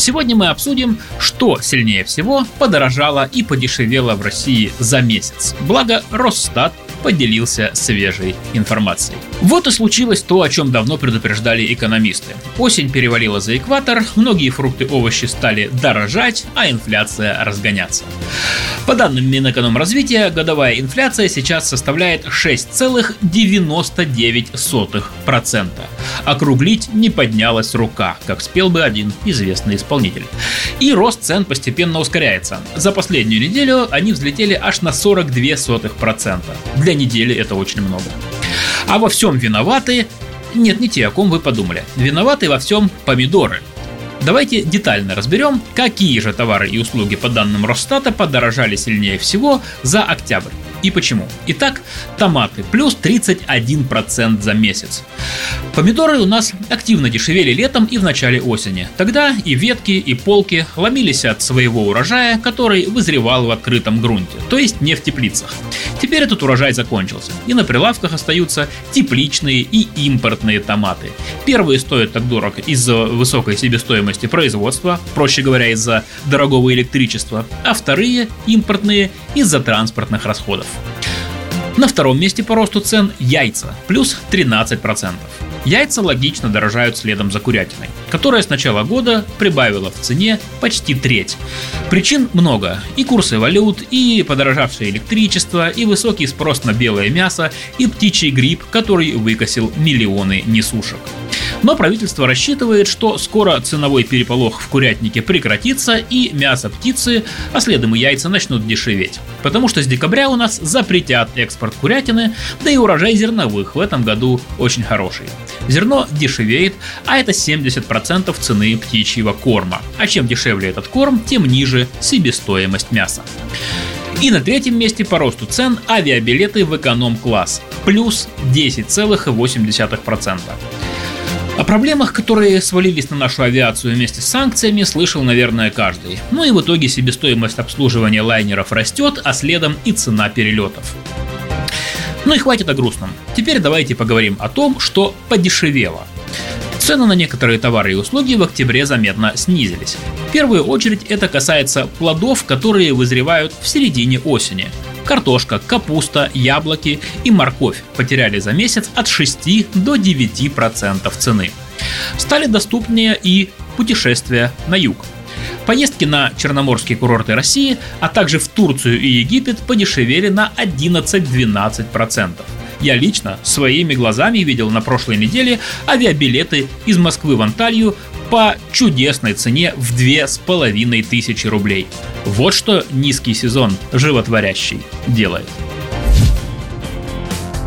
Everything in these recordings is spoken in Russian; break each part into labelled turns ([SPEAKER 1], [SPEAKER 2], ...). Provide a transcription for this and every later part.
[SPEAKER 1] Сегодня мы обсудим, что сильнее всего подорожало и подешевело в России за месяц. Благо, Росстат поделился свежей информацией. Вот и случилось то, о чем давно предупреждали экономисты. Осень перевалила за экватор, многие фрукты и овощи стали дорожать, а инфляция разгоняться. По данным Минэкономразвития, годовая инфляция сейчас составляет 6,99%. Округлить не поднялась рука, как спел бы один известный исполнитель. И рост цен постепенно ускоряется. За последнюю неделю они взлетели аж на 42%. Для недели это очень много. А во всем виноваты нет, не те, о ком вы подумали. Виноваты во всем помидоры. Давайте детально разберем, какие же товары и услуги по данным Росстата подорожали сильнее всего за октябрь и почему. Итак, томаты плюс 31% за месяц. Помидоры у нас активно дешевели летом и в начале осени. Тогда и ветки, и полки ломились от своего урожая, который вызревал в открытом грунте, то есть не в теплицах. Теперь этот урожай закончился, и на прилавках остаются тепличные и импортные томаты. Первые стоят так дорого из-за высокой себестоимости производства, проще говоря, из-за дорогого электричества, а вторые, импортные, из-за транспортных расходов. На втором месте по росту цен яйца, плюс 13%. Яйца логично дорожают следом за курятиной, которая с начала года прибавила в цене почти треть. Причин много. И курсы валют, и подорожавшее электричество, и высокий спрос на белое мясо, и птичий грипп, который выкосил миллионы несушек. Но правительство рассчитывает, что скоро ценовой переполох в курятнике прекратится и мясо птицы, а следом и яйца начнут дешеветь. Потому что с декабря у нас запретят экспорт курятины, да и урожай зерновых в этом году очень хороший. Зерно дешевеет, а это 70% цены птичьего корма. А чем дешевле этот корм, тем ниже себестоимость мяса. И на третьем месте по росту цен авиабилеты в эконом-класс – плюс 10,8%. О проблемах, которые свалились на нашу авиацию вместе с санкциями, слышал, наверное, каждый. Ну и в итоге себестоимость обслуживания лайнеров растет, а следом и цена перелетов. Ну и хватит о грустном. Теперь давайте поговорим о том, что подешевело. Цены на некоторые товары и услуги в октябре заметно снизились. В первую очередь это касается плодов, которые вызревают в середине осени – Картошка, капуста, яблоки и морковь потеряли за месяц от 6 до 9% цены. Стали доступнее и путешествия на юг. Поездки на черноморские курорты России, а также в Турцию и Египет подешевели на 11-12%. Я лично своими глазами видел на прошлой неделе авиабилеты из Москвы в Анталию по чудесной цене в две с половиной тысячи рублей. Вот что низкий сезон животворящий делает.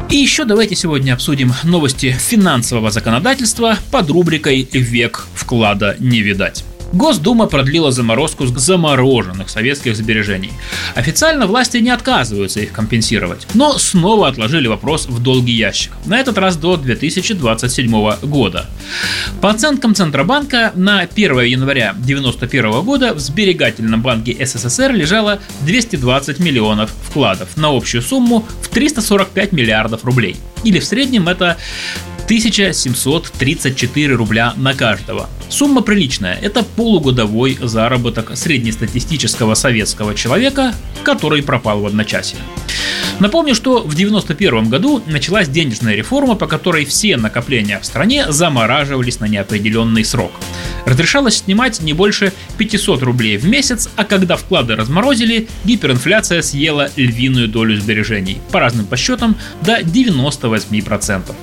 [SPEAKER 1] И еще давайте сегодня обсудим новости финансового законодательства под рубрикой «Век вклада не видать». Госдума продлила заморозку замороженных советских сбережений. Официально власти не отказываются их компенсировать, но снова отложили вопрос в долгий ящик. На этот раз до 2027 года. По оценкам Центробанка, на 1 января 1991 года в сберегательном банке СССР лежало 220 миллионов вкладов на общую сумму в 345 миллиардов рублей. Или в среднем это 1734 рубля на каждого. Сумма приличная, это полугодовой заработок среднестатистического советского человека, который пропал в одночасье. Напомню, что в 1991 году началась денежная реформа, по которой все накопления в стране замораживались на неопределенный срок. Разрешалось снимать не больше 500 рублей в месяц, а когда вклады разморозили, гиперинфляция съела львиную долю сбережений, по разным подсчетам до 98%.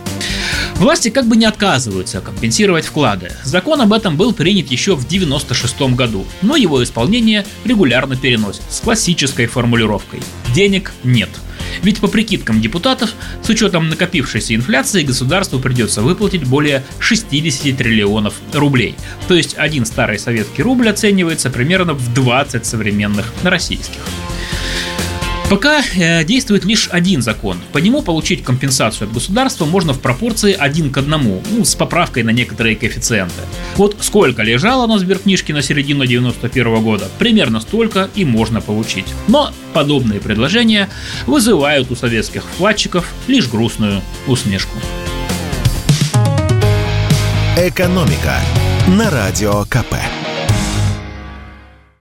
[SPEAKER 1] Власти как бы не отказываются компенсировать вклады. Закон об этом был принят еще в 1996 году, но его исполнение регулярно переносит с классической формулировкой «денег нет». Ведь по прикидкам депутатов, с учетом накопившейся инфляции, государству придется выплатить более 60 триллионов рублей. То есть один старый советский рубль оценивается примерно в 20 современных российских. Пока э, действует лишь один закон. По нему получить компенсацию от государства можно в пропорции один к одному, ну, с поправкой на некоторые коэффициенты. Вот сколько лежало на сберкнижке на середину 91 года, примерно столько и можно получить. Но подобные предложения вызывают у советских вкладчиков лишь грустную усмешку.
[SPEAKER 2] Экономика на радио КП.